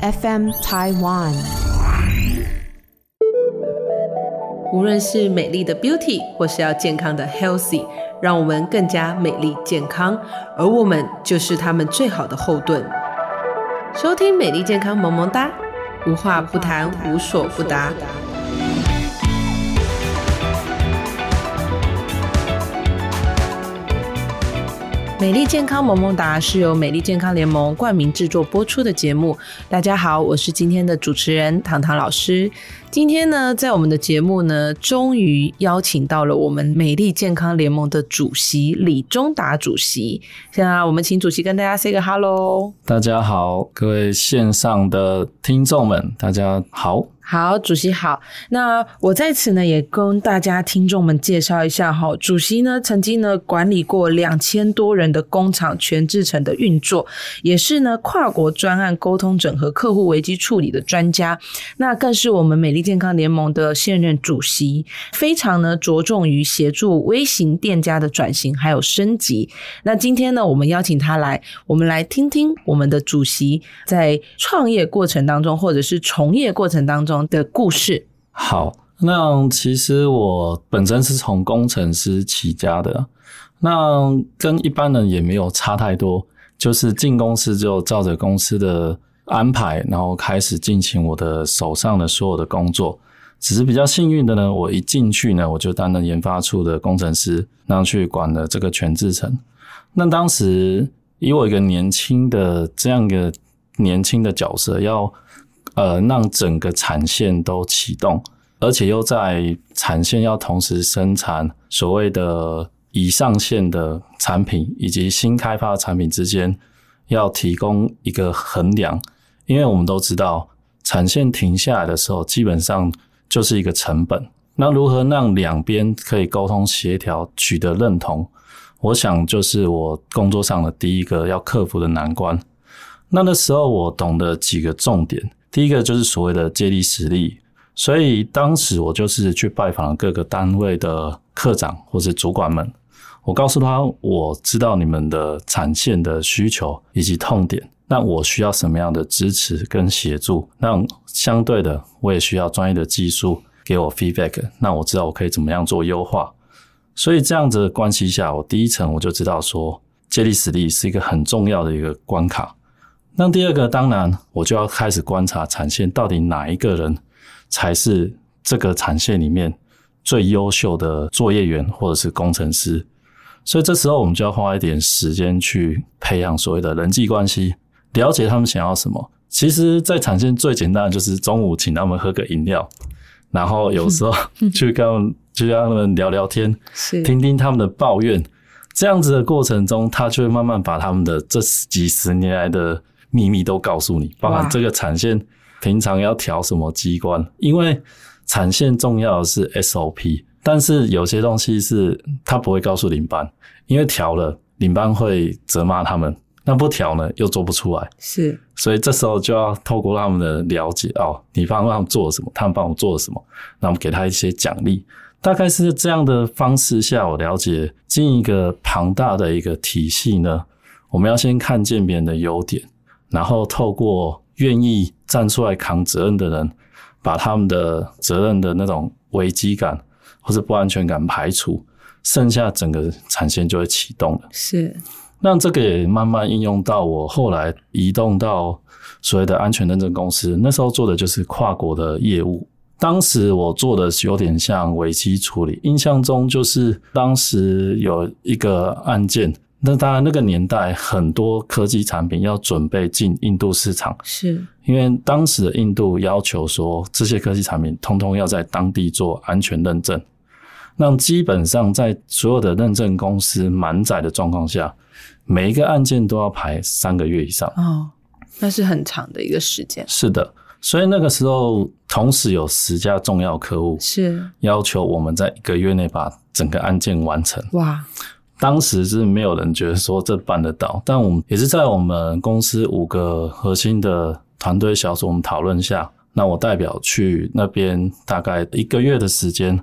FM Taiwan。无论是美丽的 Beauty，或是要健康的 Healthy，让我们更加美丽健康，而我们就是他们最好的后盾。收听美丽健康萌萌哒，无话不谈，无所不答。美丽健康萌萌哒是由美丽健康联盟冠名制作播出的节目。大家好，我是今天的主持人糖糖老师。今天呢，在我们的节目呢，终于邀请到了我们美丽健康联盟的主席李忠达主席。现在我们请主席跟大家 say 个 hello。大家好，各位线上的听众们，大家好。好，主席好。那我在此呢，也跟大家听众们介绍一下哈。主席呢，曾经呢管理过两千多人的工厂全制成的运作，也是呢跨国专案沟通整合、客户危机处理的专家。那更是我们美丽健康联盟的现任主席，非常呢着重于协助微型店家的转型还有升级。那今天呢，我们邀请他来，我们来听听我们的主席在创业过程当中，或者是从业过程当中。的故事。好，那其实我本身是从工程师起家的，那跟一般人也没有差太多，就是进公司就照着公司的安排，然后开始进行我的手上的所有的工作。只是比较幸运的呢，我一进去呢，我就担任研发处的工程师，然后去管了这个全制程。那当时以我一个年轻的这样一个年轻的角色要。呃，让整个产线都启动，而且又在产线要同时生产所谓的已上线的产品以及新开发的产品之间，要提供一个衡量。因为我们都知道，产线停下来的时候，基本上就是一个成本。那如何让两边可以沟通协调，取得认同？我想就是我工作上的第一个要克服的难关。那那时候我懂得几个重点。第一个就是所谓的借力使力，所以当时我就是去拜访各个单位的科长或者主管们，我告诉他我知道你们的产线的需求以及痛点，那我需要什么样的支持跟协助？那相对的，我也需要专业的技术给我 feedback，那我知道我可以怎么样做优化。所以这样子的关系下，我第一层我就知道说借力使力是一个很重要的一个关卡。那第二个，当然我就要开始观察产线到底哪一个人才是这个产线里面最优秀的作业员或者是工程师。所以这时候我们就要花一点时间去培养所谓的人际关系，了解他们想要什么。其实，在产线最简单的就是中午请他们喝个饮料，然后有时候去跟他们去跟他们聊聊天，听听他们的抱怨。这样子的过程中，他就会慢慢把他们的这几十年来的。秘密都告诉你，包含这个产线平常要调什么机关，因为产线重要的是 SOP，但是有些东西是他不会告诉领班，因为调了领班会责骂他们，那不调呢又做不出来，是，所以这时候就要透过他们的了解哦，你帮他们做了什么，他们帮我做了什么，那我们给他一些奖励，大概是这样的方式下，我了解进一个庞大的一个体系呢，我们要先看见别人的优点。然后透过愿意站出来扛责任的人，把他们的责任的那种危机感或者不安全感排除，剩下整个产线就会启动了。是，那这个也慢慢应用到我后来移动到所谓的安全认证公司，那时候做的就是跨国的业务。当时我做的有点像危机处理，印象中就是当时有一个案件。那当然，那个年代很多科技产品要准备进印度市场，是因为当时的印度要求说，这些科技产品通通要在当地做安全认证。那基本上在所有的认证公司满载的状况下，每一个案件都要排三个月以上。哦，那是很长的一个时间。是的，所以那个时候同时有十家重要客户是要求我们在一个月内把整个案件完成。哇！当时是没有人觉得说这办得到，但我们也是在我们公司五个核心的团队小组我们讨论下，那我代表去那边大概一个月的时间，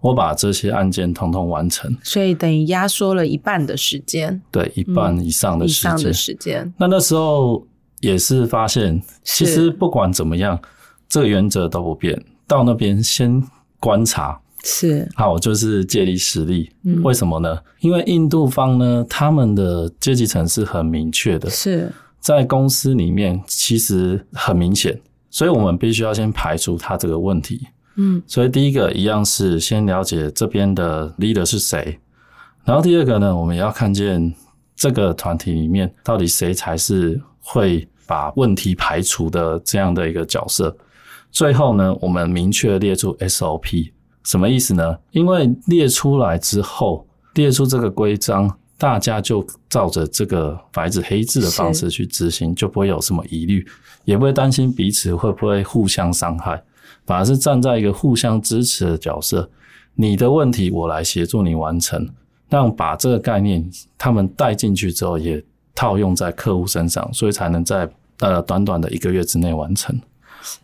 我把这些案件统统完成，所以等于压缩了一半的时间，对，一半以上的时间。以上的时间。那那时候也是发现，其实不管怎么样，这个原则都不变。到那边先观察，是好，就是借力使力。嗯为什么呢？因为印度方呢，他们的阶级层是很明确的，是在公司里面其实很明显，所以我们必须要先排除他这个问题。嗯所以第一个一样是先了解这边的 leader 是谁，然后第二个呢，我们也要看见这个团体里面到底谁才是会把问题排除的这样的一个角色。最后呢，我们明确列出 SOP，什么意思呢？因为列出来之后，列出这个规章，大家就照着这个白纸黑字的方式去执行，就不会有什么疑虑，也不会担心彼此会不会互相伤害。反而是站在一个互相支持的角色，你的问题我来协助你完成，让把这个概念他们带进去之后，也套用在客户身上，所以才能在呃短短的一个月之内完成。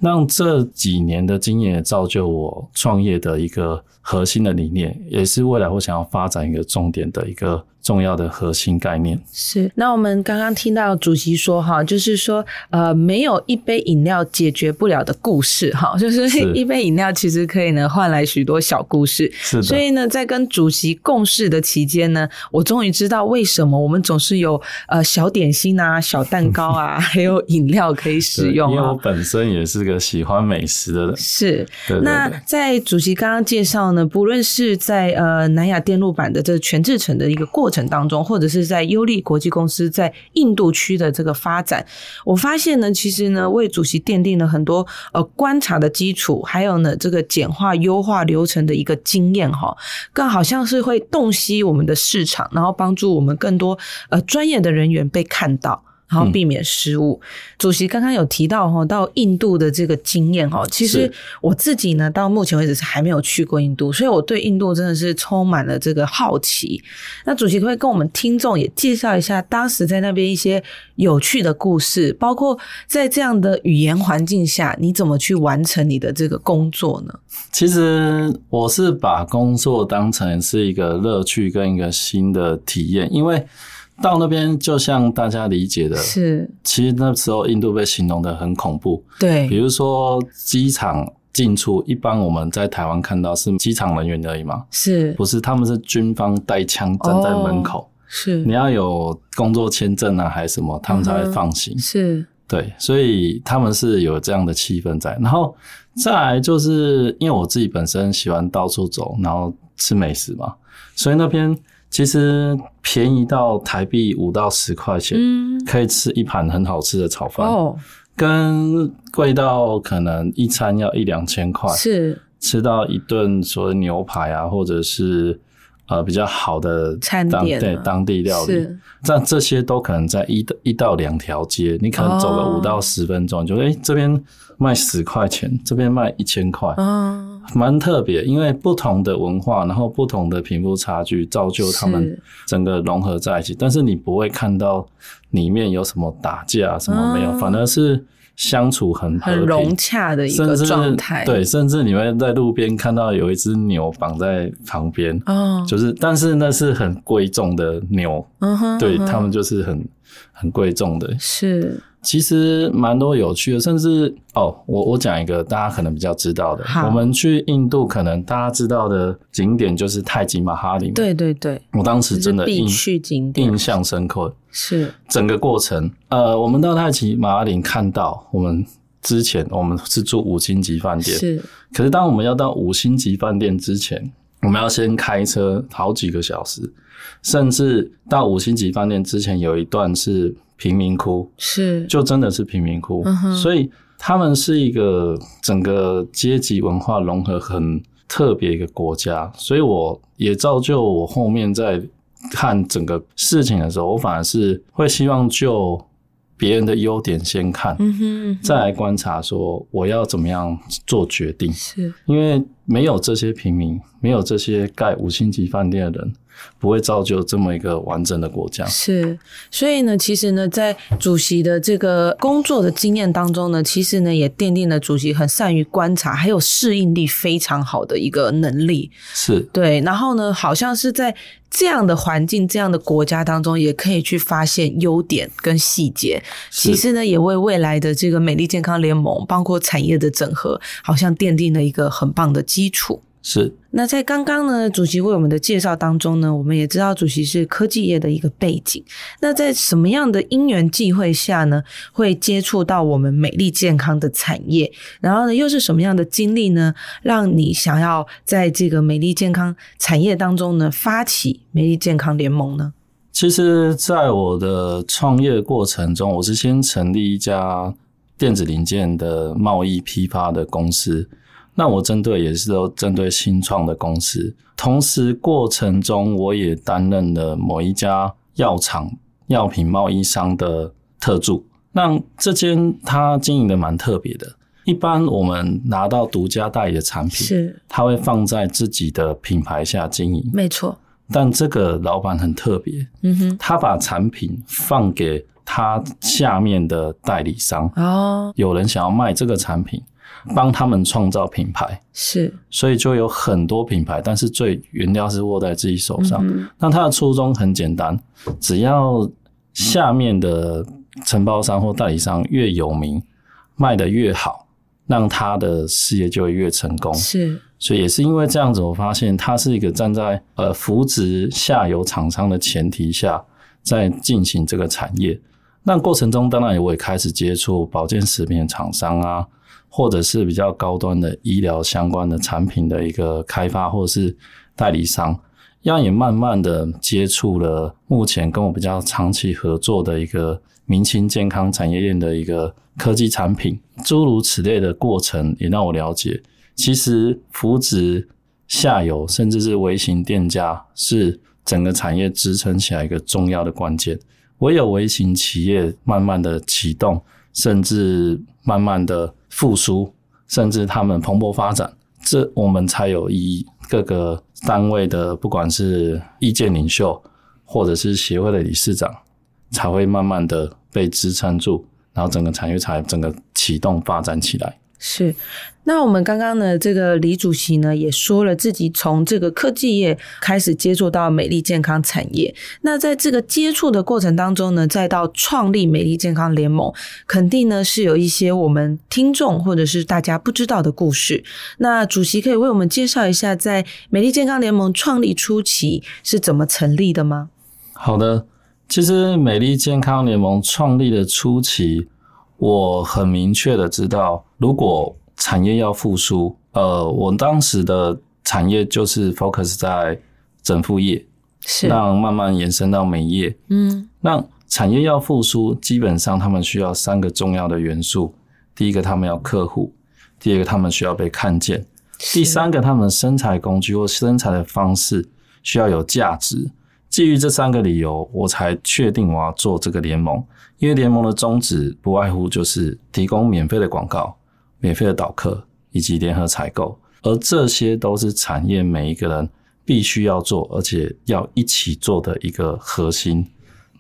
让这几年的经验也造就我创业的一个核心的理念，也是未来我想要发展一个重点的一个重要的核心概念。是。那我们刚刚听到主席说哈，就是说呃，没有一杯饮料解决不了的故事哈，就是是一杯饮料其实可以呢换来许多小故事。是的，所以呢，在跟主席共事的期间呢，我终于知道为什么我们总是有呃小点心啊、小蛋糕啊，还有饮料可以使用啊。因为我本身也是个喜欢美食的人。是，对对那。在主席刚刚介绍呢，不论是在呃南亚电路板的这个全制成的一个过程当中，或者是在优利国际公司在印度区的这个发展，我发现呢，其实呢为主席奠定了很多呃观察的基础，还有呢这个简化优化流程的一个经验哈，更好像是会洞悉我们的市场，然后帮助我们更多呃专业的人员被看到。然后避免失误。主席刚刚有提到哈，到印度的这个经验哈，其实我自己呢，到目前为止是还没有去过印度，所以我对印度真的是充满了这个好奇。那主席可以跟我们听众也介绍一下当时在那边一些有趣的故事，包括在这样的语言环境下，你怎么去完成你的这个工作呢？其实我是把工作当成是一个乐趣跟一个新的体验，因为到那边就像大家理解的，是。其实那时候印度被形容的很恐怖，对。比，如说机场进出，一般我们在台湾看到是机场人员而已嘛，是。不是，他们是军方带枪站在门口，是。你要有工作签证啊还是什么，他们才会放行。是。对，所以他们是有这样的气氛在。然后再来就是因为我自己本身喜欢到处走，然后吃美食嘛，所以那边其实便宜到台币五到十块钱，嗯。可以吃一盘很好吃的炒饭，哦。跟贵到可能一餐要一两千块，是。吃到一顿所谓牛排啊，或者是呃比较好的餐当点。啊对当地料理，但这这些都可能在一一到两条街，你可能走个哦。五到十分钟，就诶、这边卖十块钱，这边卖一千块，嗯蛮特别。因为不同的文化，然后不同的贫富差距，造就他们整个融合在一起。但是你不会看到里面有什么打架，什么没有，哦反而是相处很很融洽的一个状态，对，甚至你会在路边看到有一只牛绑在旁边，哦，就是，但是那是很贵重的牛，嗯哼，对嗯哼他们就是很很贵重的。是其实蛮多有趣的，甚至哦，我我讲一个大家可能比较知道的，我们去印度可能大家知道的景点就是泰姬玛哈林，，对对对，我当时真的印去景点。印象深刻，是。整个过程，呃，我们到泰姬玛哈林看到我们。之前我们是住五星级饭店，是。可是当我们要到五星级饭店之前，我们要先开车好几个小时，甚至到五星级饭店之前有一段是贫民窟，是。就真的是贫民窟，嗯所以他们是一个整个阶级文化融合很特别一个国家，所以我也造就我后面在看整个事情的时候，我反而是会希望就别人的优点先看，嗯哼嗯哼再来观察说我要怎么样做决定。是因为没有这些平民，没有这些盖五星级饭店的人，不会造就这么一个完整的国家。是，所以呢，其实呢，在主席的这个工作的经验当中呢，其实呢，也奠定了主席很善于观察，还有适应力非常好的一个能力。是对，然后呢，好像是在这样的环境、这样的国家当中，也可以去发现优点跟细节。其实呢，也为未来的这个美丽健康联盟，包括产业的整合，好像奠定了一个很棒的基础。是，那在刚刚呢，主席为我们的介绍当中呢，我们也知道主席是科技业的一个背景。那在什么样的因缘际会下呢，会接触到我们美丽健康的产业？然后呢，又是什么样的经历呢，让你想要在这个美丽健康产业当中呢，发起美丽健康联盟呢？其实，在我的创业过程中，我是先成立一家电子零件的贸易批发的公司。那我针对也是都针对新创的公司，同时过程中我也担任了某一家药厂药品贸易商的特助。那这间它经营的蛮特别的，一般我们拿到独家代理的产品，是它会放在自己的品牌下经营。没错，但这个老板很特别，嗯哼，他把产品放给他下面的代理商，哦，有人想要卖这个产品。帮他们创造品牌，是，所以就有很多品牌，但是最原料是握在自己手上。那他的初衷很简单，只要下面的承包商或代理商越有名，卖的越好，让他的事业就会越成功。是，所以也是因为这样子，我发现他是一个站在呃扶植下游厂商的前提下，在进行这个产业。那过程中，当然我也开始接触保健食品厂商啊。或者是比较高端的医疗相关的产品的一个开发，或者是代理商，样也慢慢的接触了目前跟我比较长期合作的一个民清健康产业链的一个科技产品，诸如此类的过程，也让我了解，其实扶植下游甚至是微型店家，是整个产业支撑起来一个重要的关键。唯有微型企业慢慢的启动，甚至慢慢的。复苏，甚至他们蓬勃发展，这我们才有意义。各个单位的，不管是意见领袖，或者是协会的理事长，才会慢慢的被支撑住，然后整个产业才整个启动发展起来。是，那我们刚刚呢，这个李主席呢也说了，自己从这个科技业开始接触到美丽健康产业。那在这个接触的过程当中呢，再到创立美丽健康联盟，肯定呢是有一些我们听众或者是大家不知道的故事。那主席可以为我们介绍一下，在美丽健康联盟创立初期是怎么成立的吗？好的，其实美丽健康联盟创立的初期。我很明确的知道，如果产业要复苏，呃，我当时的产业就是 focus 在整副业，是让慢慢延伸到美业。嗯，那产业要复苏，基本上他们需要三个重要的元素：第一个，他们要客户；第二个，他们需要被看见；第三个，他们的生产工具或生产的方式需要有价值。基于这三个理由，我才确定我要做这个联盟。因为联盟的宗旨不外乎就是提供免费的广告、免费的导客以及联合采购，而这些都是产业每一个人必须要做，而且要一起做的一个核心。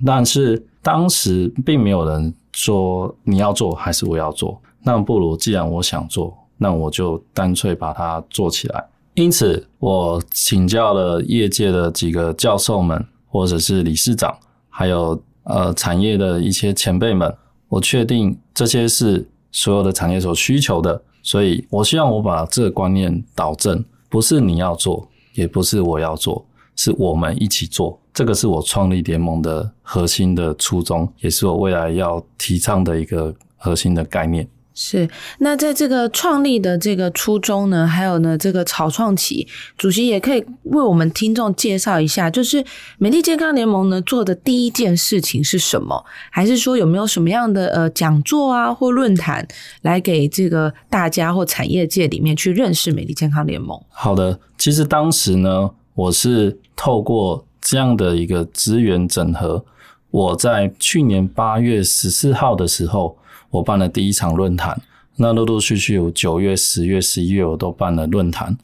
但是当时并没有人说你要做还是我要做，那不如既然我想做，那我就干脆把它做起来。因此，我请教了业界的几个教授们，或者是理事长，还有呃产业的一些前辈们。我确定这些是所有的产业所需求的，所以我希望我把这个观念导正，不是你要做，也不是我要做，是我们一起做。这个是我创立联盟的核心的初衷，也是我未来要提倡的一个核心的概念。是，那在这个创立的这个初衷呢，还有呢这个草创期，主席也可以为我们听众介绍一下，就是美丽健康联盟呢做的第一件事情是什么？还是说有没有什么样的呃讲座啊或论坛来给这个大家或产业界里面去认识美丽健康联盟？好的，其实当时呢，我是透过这样的一个资源整合，我在去年八月十四号的时候。我办了第一场论坛，那陆陆续续有九月、十月、十一月我都办了论坛。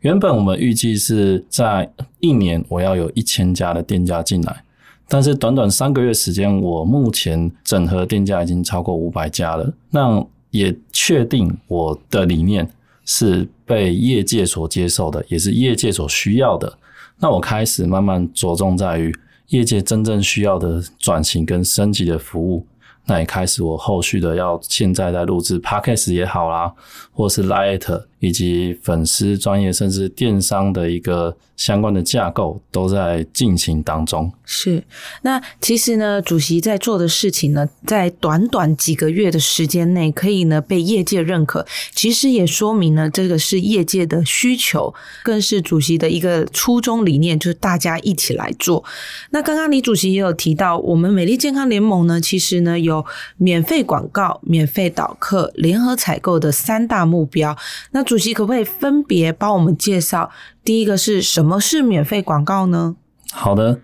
原本我们预计是在一年我要有一千家的店家进来，但是短短三个月时间，我目前整合店家已经超过五百家了。那也确定我的理念是被业界所接受的，也是业界所需要的。那我开始慢慢着重在于业界真正需要的转型跟升级的服务。那也开始我后续的要现在在录制 podcast 也好啦，或是 light 以及粉丝专业甚至电商的一个相关的架构都在进行当中。是，那其实呢，主席在做的事情呢，在短短几个月的时间内，可以呢被业界认可，其实也说明呢，这个是业界的需求，更是主席的一个初衷理念，就是大家一起来做。那刚刚李主席也有提到，我们美丽健康联盟呢，其实呢有免费广告、免费导客、联合采购的三大目标。那主席可不可以分别帮我们介绍？第一个是什么是免费广告呢？好的，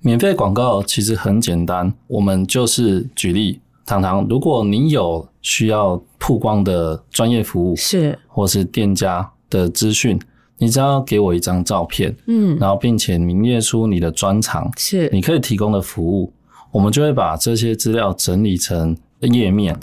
免费广告其实很简单，我们就是举例，糖糖，如果你有需要曝光的专业服务，是。或是店家的资讯，你只要给我一张照片，嗯，然后并且明列出你的专长，是。你可以提供的服务，我们就会把这些资料整理成页面，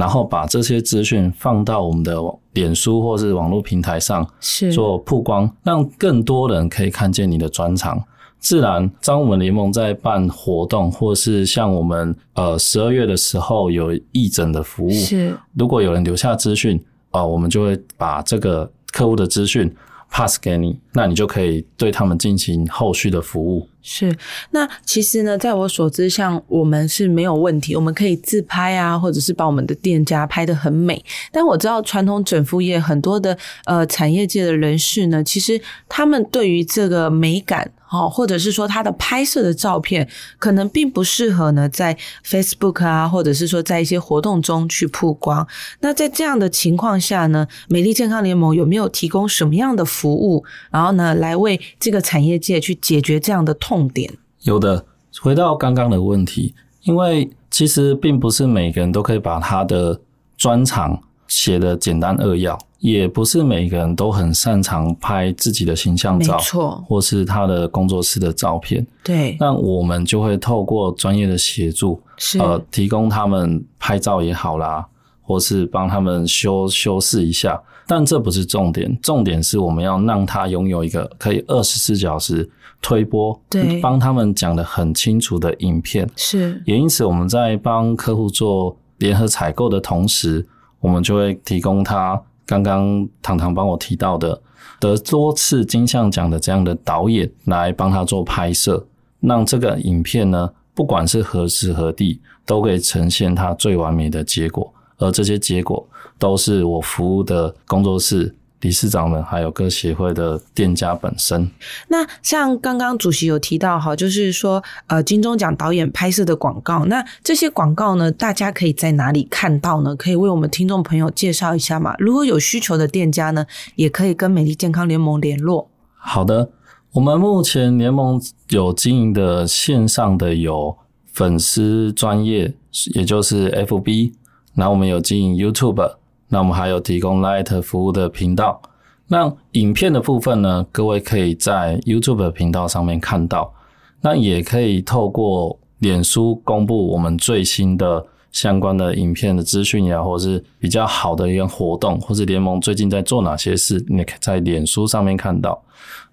然后把这些资讯放到我们的脸书或是网络平台上是做曝光，让更多人可以看见你的专长。自然，当我们联盟在办活动，或是像我们呃十二月的时候有义诊的服务，是如果有人留下资讯，啊、我们就会把这个客户的资讯 pass 给你，那你就可以对他们进行后续的服务。是，那其实呢，在我所知，像我们是没有问题，我们可以自拍啊，或者是把我们的店家拍得很美。但我知道传统整肤业很多的呃产业界的人士呢，其实他们对于这个美感。哦，或者是说他的拍摄的照片可能并不适合呢，在 Facebook 啊，或者是说在一些活动中去曝光。那在这样的情况下呢，美丽健康联盟有没有提供什么样的服务，然后呢，来为这个产业界去解决这样的痛点？有的，回到刚刚的问题，因为其实并不是每个人都可以把他的专长写的简单扼要，也不是每个人都很擅长拍自己的形象没照，错，或是他的工作室的照片。对，那我们就会透过专业的协助，是呃，提供他们拍照也好啦，或是帮他们修修饰一下。但这不是重点，重点是我们要让他拥有一个可以二十四小时推播，对帮他们讲的很清楚的影片。是也因此，我们在帮客户做联合采购的同时，我们就会提供他刚刚糖糖帮我提到的得多次金像奖的这样的导演来帮他做拍摄，让这个影片呢，不管是何时何地，都可以呈现它最完美的结果。而这些结果都是我服务的工作室。理事长们还有各协会的店家本身，那像刚刚主席有提到哈，就是说呃金钟奖导演拍摄的广告，那这些广告呢，大家可以在哪里看到呢？可以为我们听众朋友介绍一下嘛？如果有需求的店家呢，也可以跟美丽健康联盟联络。好的，我们目前联盟有经营的线上的有粉丝专业，也就是 FB，然后我们有经营 YouTube，那我们还有提供 Light 服务的频道。那影片的部分呢，各位可以在 YouTube 频道上面看到，那也可以透过脸书公布我们最新的相关的影片的资讯呀，或是比较好的一个活动，或是联盟最近在做哪些事，你可以在脸书上面看到。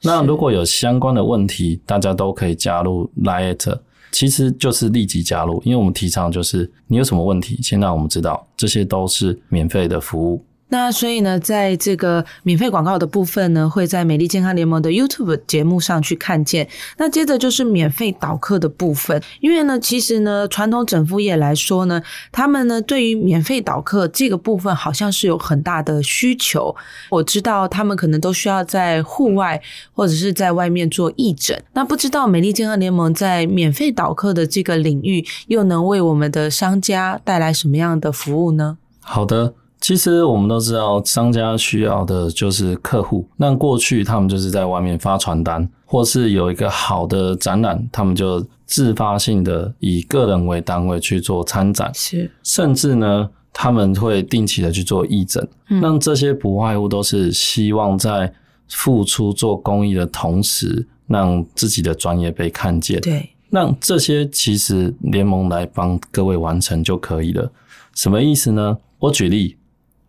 那如果有相关的问题，大家都可以加入 Light，其实就是立即加入，因为我们提倡就是你有什么问题，先让我们知道，这些都是免费的服务。那所以呢，在这个免费广告的部分呢，会在美丽健康联盟的 YouTube 节目上去看见。那接着就是免费导客的部分，因为呢，其实呢，传统整复业来说呢，他们呢对于免费导客这个部分好像是有很大的需求。我知道他们可能都需要在户外或者是在外面做义诊。那不知道美丽健康联盟在免费导客的这个领域，又能为我们的商家带来什么样的服务呢？好的。其实我们都知道，商家需要的就是客户。那过去他们就是在外面发传单，或是有一个好的展览，他们就自发性的以个人为单位去做参展，是，甚至呢，他们会定期的去做义诊，那这些不外乎都是希望在付出做公益的同时，让自己的专业被看见。对，那这些其实联盟来帮各位完成就可以了。什么意思呢？我举例，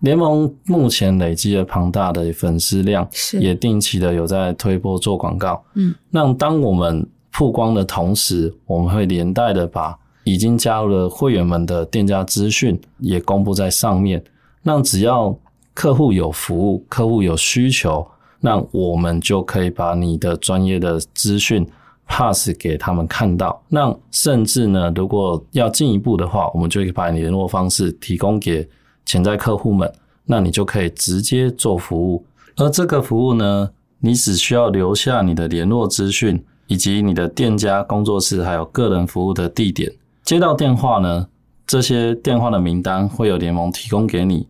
联盟目前累积了庞大的粉丝量，是也定期的有在推播做广告。嗯，那当我们曝光的同时，我们会连带的把已经加入了会员们的店家资讯也公布在上面。那只要客户有服务，客户有需求，那我们就可以把你的专业的资讯 pass 给他们看到。那甚至呢，如果要进一步的话，我们就可以把你联络方式提供给潜在客户们，那你就可以直接做服务。而这个服务呢，你只需要留下你的联络资讯，以及你的店家、工作室还有个人服务的地点。接到电话呢，这些电话的名单会有联盟提供给你，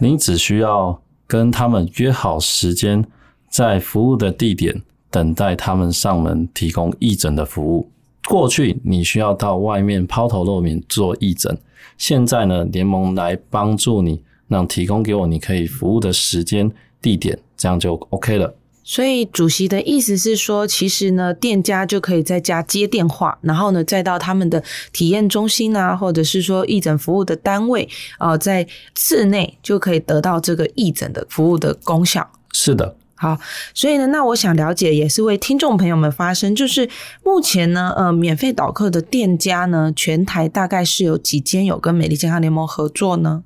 你只需要跟他们约好时间，在服务的地点等待他们上门提供义诊的服务。过去你需要到外面抛头露面做义诊，现在呢，联盟来帮助你，让提供给我你可以服务的时间、地点，这样就 OK 了。所以主席的意思是说，其实呢，店家就可以在家接电话，然后呢，再到他们的体验中心啊，或者是说义诊服务的单位啊，在室内就可以得到这个义诊的服务的功效。是的，好，所以呢，那我想了解，也是为听众朋友们发声，就是目前呢，呃，免费导课的店家呢，全台大概是有几间有跟美丽健康联盟合作呢？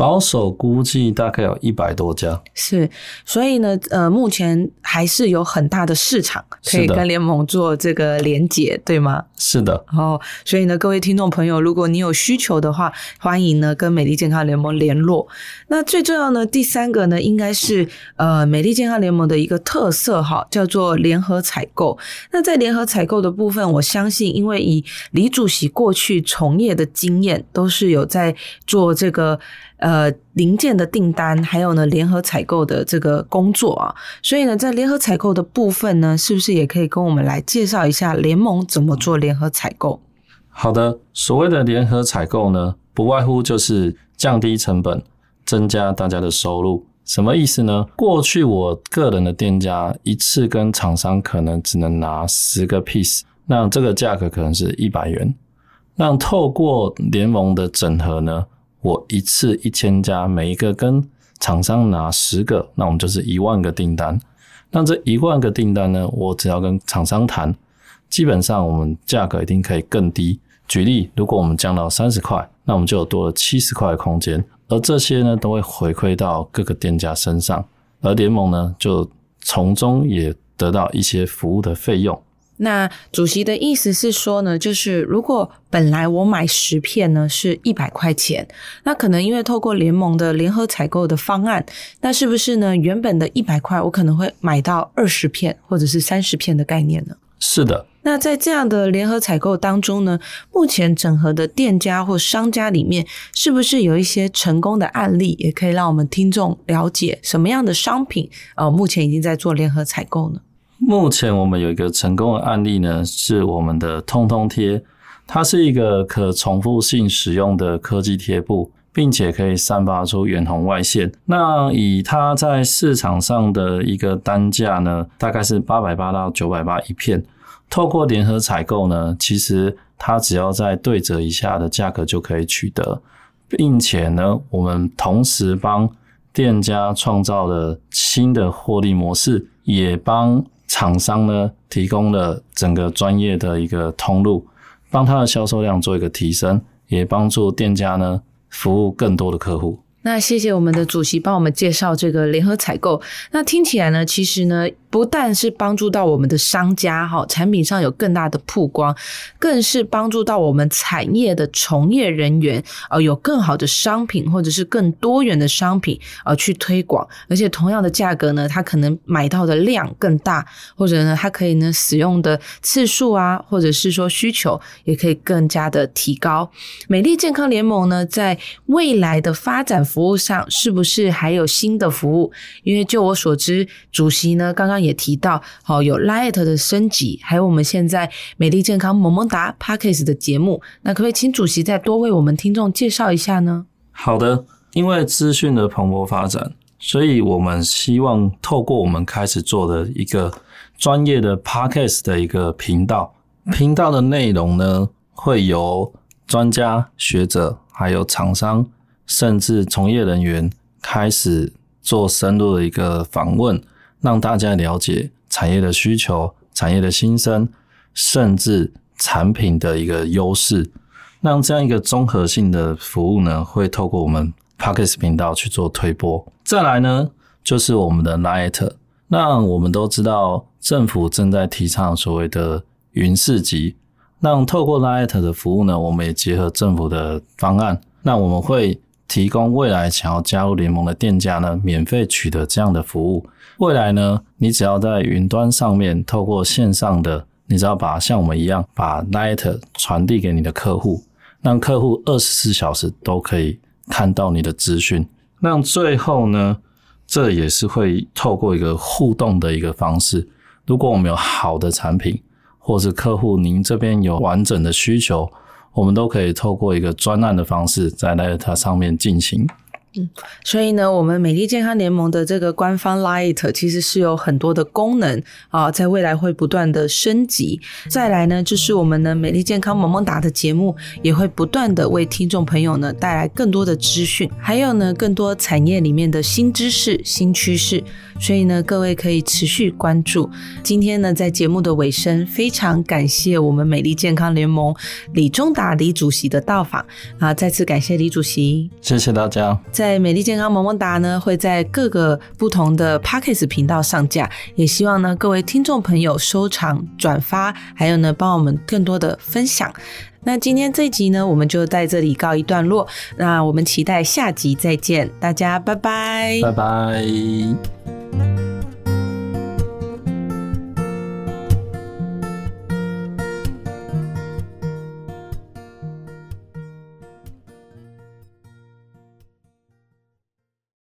保守估计大概有一百多家，是，所以呢，呃，目前还是有很大的市场可以跟联盟做这个连接，对吗？是的，哦，所以呢，各位听众朋友，如果你有需求的话，欢迎呢跟美丽健康联盟联络。那最重要呢，第三个呢，应该是呃美丽健康联盟的一个特色哈，叫做联合采购。那在联合采购的部分，我相信，因为以李主席过去从业的经验，都是有在做这个呃零件的订单，还有呢联合采购的这个工作啊。所以呢，在联合采购的部分呢，是不是也可以跟我们来介绍一下联盟怎么做联合采购？好的，所谓的联合采购呢，不外乎就是降低成本，增加大家的收入。什么意思呢？过去我个人的店家一次跟厂商可能只能拿十个 piece，那这个价格可能是一百元。那透过联盟的整合呢，我一次一千家，每一个跟厂商拿十个，那我们就是一万个订单。那这一万个订单呢，我只要跟厂商谈，基本上我们价格一定可以更低。举例，如果我们降到三十块，那我们就有多了七十块的空间，而这些呢都会回馈到各个店家身上，而联盟呢就从中也得到一些服务的费用。那主席的意思是说呢，就是如果本来我买十片呢是一百块钱，那可能因为透过联盟的联合采购的方案，那是不是呢原本的一百块我可能会买到二十片或者是三十片的概念呢？是的，那在这样的联合采购当中呢，目前整合的店家或商家里面，是不是有一些成功的案例，也可以让我们听众了解什么样的商品呃目前已经在做联合采购呢？目前我们有一个成功的案例呢，是我们的通通贴，它是一个可重复性使用的科技贴布，并且可以散发出远红外线。那以它在市场上的一个单价呢，大概是八百八到九百八一片。透过联合采购呢，其实它只要在对折以下的价格就可以取得，并且呢，我们同时帮店家创造了新的获利模式，也帮厂商呢提供了整个专业的一个通路，帮他的销售量做一个提升，也帮助店家呢服务更多的客户。那谢谢我们的主席帮我们介绍这个联合采购。那听起来呢，其实呢，不但是帮助到我们的商家哈，产品上有更大的曝光，更是帮助到我们产业的从业人员呃，有更好的商品或者是更多元的商品呃去推广。而且同样的价格呢，它可能买到的量更大，或者呢，它可以呢使用的次数啊，或者是说需求也可以更加的提高。美丽健康联盟呢，在未来的发展。服务上是不是还有新的服务？因为就我所知，主席呢刚刚也提到，哦，有 Light 的升级，还有我们现在美丽健康萌萌哒 Parkes 的节目。那可不可以请主席再多为我们听众介绍一下呢？好的，因为资讯的蓬勃发展，所以我们希望透过我们开始做的一个专业的 podcast 的一个频道，频道的内容呢，会由专家学者、还有厂商，甚至从业人员开始做深入的一个访问，让大家了解产业的需求、产业的新生，甚至产品的一个优势。让这样一个综合性的服务呢，会透过我们 Pocket 频道去做推播。再来呢，就是我们的 Light。那我们都知道，政府正在提倡所谓的云市集。那透过 Light 的服务呢，我们也结合政府的方案。那我们会提供未来想要加入联盟的店家呢，免费取得这样的服务。未来呢，你只要在云端上面透过线上的，你只要把像我们一样把 Light 传递给你的客户。让客户二十四小时都可以看到你的资讯。那最后呢，这也是会透过一个互动的一个方式。如果我们有好的产品，或是客户您这边有完整的需求，我们都可以透过一个专案的方式，在 l 它上面进行。嗯，所以呢，我们美丽健康联盟的这个官方 Light 其实是有很多的功能啊，在未来会不断的升级。再来呢，就是我们的美丽健康萌萌哒的节目也会不断的为听众朋友呢带来更多的资讯，还有呢更多产业里面的新知识、新趋势。所以呢，各位可以持续关注。今天呢，在节目的尾声，非常感谢我们美丽健康联盟李忠达李主席的到访啊，再次感谢李主席，谢谢大家。在美丽健康萌萌哒呢，会在各个不同的 p a c k e s 频道上架，也希望呢各位听众朋友收藏、转发，还有呢帮我们更多的分享。那今天这集呢，我们就在这里告一段落。那我们期待下集再见，大家拜拜，拜拜。